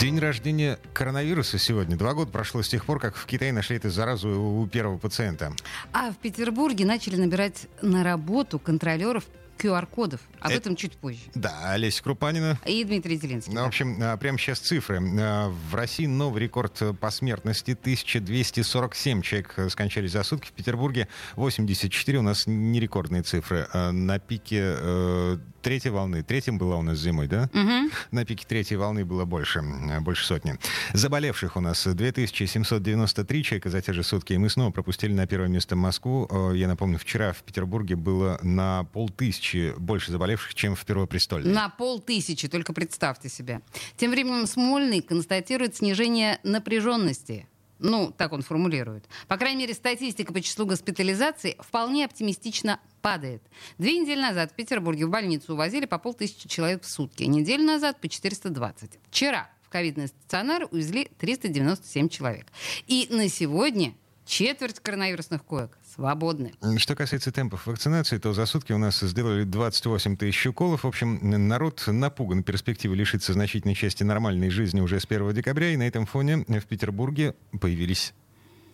День рождения коронавируса сегодня. Два года прошло с тех пор, как в Китае нашли эту заразу у первого пациента. А в Петербурге начали набирать на работу контролеров QR-кодов. Об Это- этом чуть позже. Да, Олеся Крупанина. И Дмитрий Зеленский. Ну, в общем, а, прямо сейчас цифры. А, В России новый рекорд э, по смертности. 1247 человек э, скончались за сутки. В Петербурге 84. У нас не рекордные цифры. А На пике э, третьей волны. Третьим была у нас зимой, да? Мгм. На пике третьей волны было больше, больше сотни. Заболевших у нас 2793 человека за те же сутки. И мы снова пропустили на первое место Москву. Э, Я напомню, вчера в Петербурге было на полтысячи больше заболевших, чем в Первопрестольной. На полтысячи, только представьте себе. Тем временем Смольный констатирует снижение напряженности. Ну, так он формулирует. По крайней мере, статистика по числу госпитализаций вполне оптимистично падает. Две недели назад в Петербурге в больницу увозили по полтысячи человек в сутки. Неделю назад по 420. Вчера в ковидный стационар увезли 397 человек. И на сегодня четверть коронавирусных коек свободны. Что касается темпов вакцинации, то за сутки у нас сделали 28 тысяч уколов. В общем, народ напуган перспективой лишиться значительной части нормальной жизни уже с 1 декабря. И на этом фоне в Петербурге появились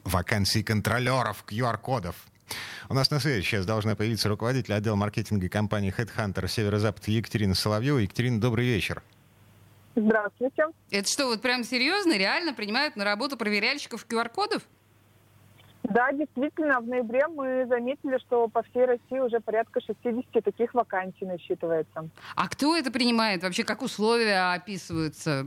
вакансии контролеров QR-кодов. У нас на связи сейчас должна появиться руководитель отдела маркетинга компании Headhunter Северо-Запад Екатерина Соловьева. Екатерина, добрый вечер. Здравствуйте. Это что, вот прям серьезно, реально принимают на работу проверяльщиков QR-кодов? Да, действительно, в ноябре мы заметили, что по всей России уже порядка 60 таких вакансий насчитывается. А кто это принимает? Вообще, как условия описываются?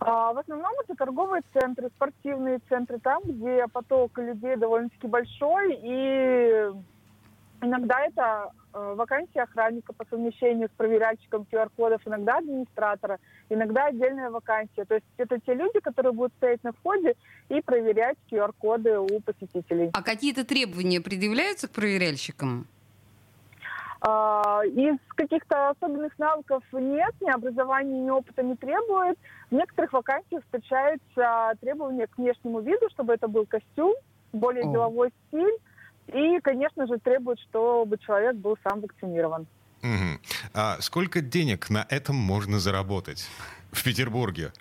А в основном это торговые центры, спортивные центры, там, где поток людей довольно-таки большой, и иногда это вакансия охранника по совмещению с проверяльщиком QR-кодов, иногда администратора, иногда отдельная вакансия. То есть это те люди, которые будут стоять на входе и проверять QR-коды у посетителей. А какие-то требования предъявляются к проверяльщикам? А, Из каких-то особенных навыков нет, ни образования, ни опыта не требует. В некоторых вакансиях встречаются требования к внешнему виду, чтобы это был костюм, более О. деловой стиль. И, конечно же, требует, чтобы человек был сам вакцинирован. Мгм. А сколько денег на этом можно заработать в Петербурге?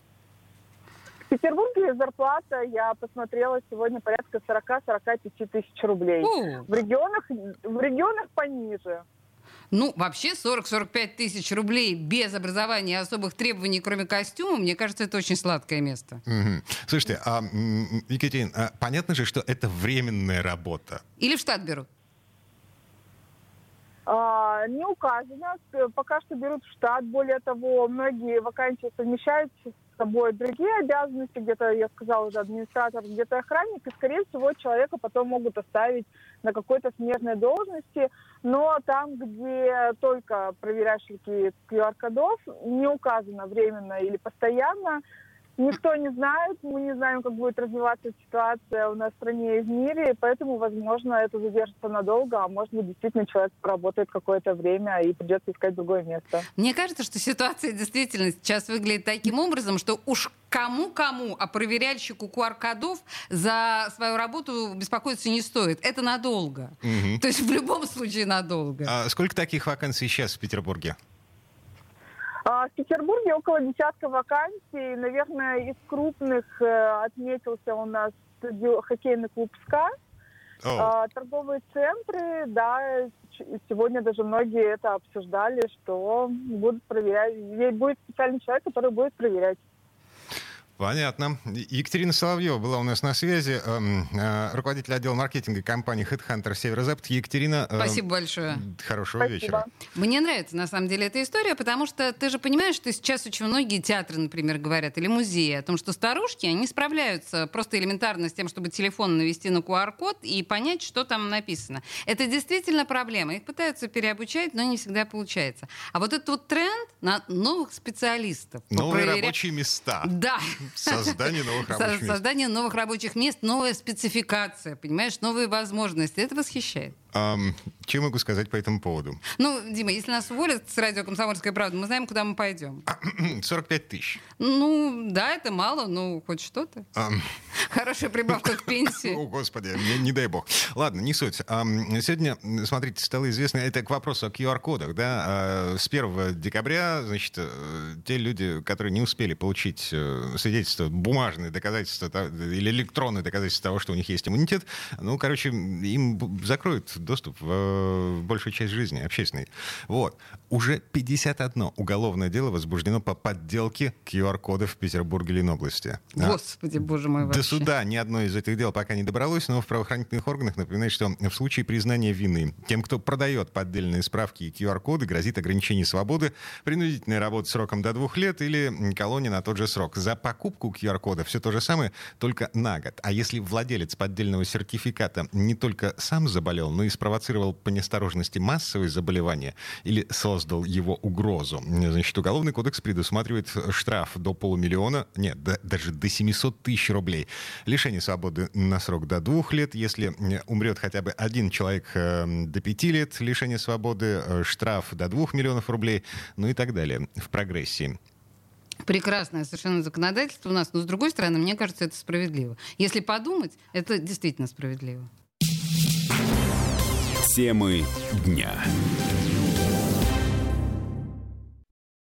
В Петербурге зарплата, я посмотрела, сегодня порядка 40-45 тысяч рублей. О, В регионах, в регионах пониже. Ну, вообще 40-45 тысяч рублей без образования и особых требований, кроме костюма, мне кажется, это очень сладкое место. Мгм. Слушайте, а, м, Екатерин, а понятно же, что это временная работа. Или в штат берут? А, Не указано. Пока что берут в штат. Более того, многие вакансии совмещают с собой другие обязанности. Где-то, я сказала уже, администратор, где-то охранник. И, скорее всего, человека потом могут оставить на какой-то смежной должности. Но там, где только проверяющие QR-кодов, не указано временно или постоянно. Никто не знает, мы не знаем, как будет развиваться ситуация у нас в стране и в мире, поэтому, возможно, это задержится надолго, а может быть, действительно человек поработает какое-то время и придется искать другое место. Мне кажется, что ситуация действительно сейчас выглядит таким образом, что уж кому-кому, а проверяльщику QR-кодов за свою работу беспокоиться не стоит. Это надолго. Мгм. То есть в любом случае надолго. А сколько таких вакансий сейчас в Петербурге? А, В Петербурге около десятка вакансий. Наверное, из крупных э, отметился у нас хоккейный клуб «СКА». О, А, Торговые центры, да, сегодня даже многие это обсуждали, что будут проверять, Есть- будет специальный человек, который будет проверять. Понятно. Екатерина Соловьева была у нас на связи, эм, э, руководитель отдела маркетинга компании Headhunter Северо-Запад. Екатерина, э, Спасибо большое. хорошего Спасибо. вечера. Мне нравится, на самом деле, эта история, потому что ты же понимаешь, что сейчас очень многие театры, например, говорят, или музеи, о том, что старушки, они справляются просто элементарно с тем, чтобы телефон навести на QR-код и понять, что там написано. Это действительно проблема. Их пытаются переобучать, но не всегда получается. А вот этот вот тренд на новых специалистов. Новые проверя- рабочие места. Да, Создание новых рабочих мест. Создание новых рабочих мест, новая спецификация, понимаешь, новые возможности. Это восхищает. Um, что могу сказать по этому поводу? Ну, Дима, если нас уволят с радио «Комсомольская правда», мы знаем, куда мы пойдем. 45 тысяч. Ну, да, это мало, но хоть что-то. Хорошая прибавка к пенсии. О, Господи, не, не дай бог. Ладно, не суть. Um, сегодня, смотрите, стало известно, это к вопросу о QR-кодах, да, uh, с 1 декабря, значит, uh, те люди, которые не успели получить uh, свидетельство, бумажные доказательства или электронные доказательства того, что у них есть иммунитет, ну, короче, им закроют доступ в, большую часть жизни общественной. Вот. Уже 51 уголовное дело возбуждено по подделке QR-кодов в Петербурге Ленобласти. Господи, боже мой, вообще. До суда ни одно из этих дел пока не добралось, но в правоохранительных органах напоминают, что в случае признания вины тем, кто продает поддельные справки и QR-коды, грозит ограничение свободы, принудительная работа сроком до двух лет или колония на тот же срок. За покупку QR-кода все то же самое, только на год. А если владелец поддельного сертификата не только сам заболел, но и спровоцировал по неосторожности массовые заболевания или создал его угрозу. Значит, Уголовный кодекс предусматривает штраф до полумиллиона, нет, до, даже до 700 тысяч рублей. Лишение свободы на срок до двух лет. Если умрет хотя бы один человек э, до пяти лет, лишение свободы, э, штраф до двух миллионов рублей, ну и так далее в прогрессии. Прекрасное совершенно законодательство у нас, но с другой стороны, мне кажется, это справедливо. Если подумать, это действительно справедливо. Темы дня.